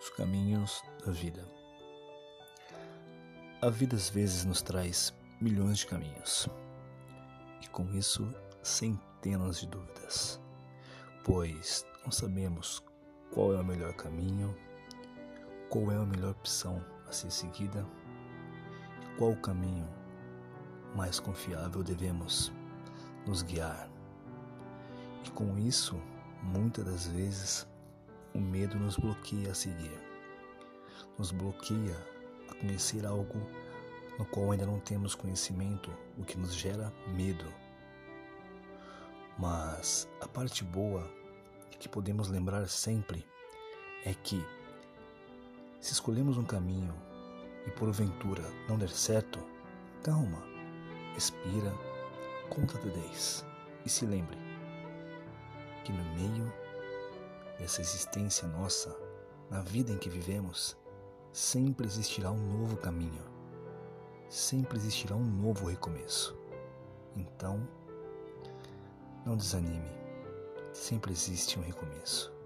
Os caminhos da vida. A vida às vezes nos traz milhões de caminhos e com isso centenas de dúvidas, pois não sabemos qual é o melhor caminho, qual é a melhor opção a ser seguida qual o caminho mais confiável devemos nos guiar. E com isso, muitas das vezes, o medo nos bloqueia a seguir, nos bloqueia a conhecer algo no qual ainda não temos conhecimento, o que nos gera medo. Mas a parte boa que podemos lembrar sempre é que, se escolhemos um caminho e porventura não der certo, calma, respira, conta até 10 e se lembre que no meio dessa existência nossa, na vida em que vivemos, sempre existirá um novo caminho, sempre existirá um novo recomeço. Então, não desanime, sempre existe um recomeço.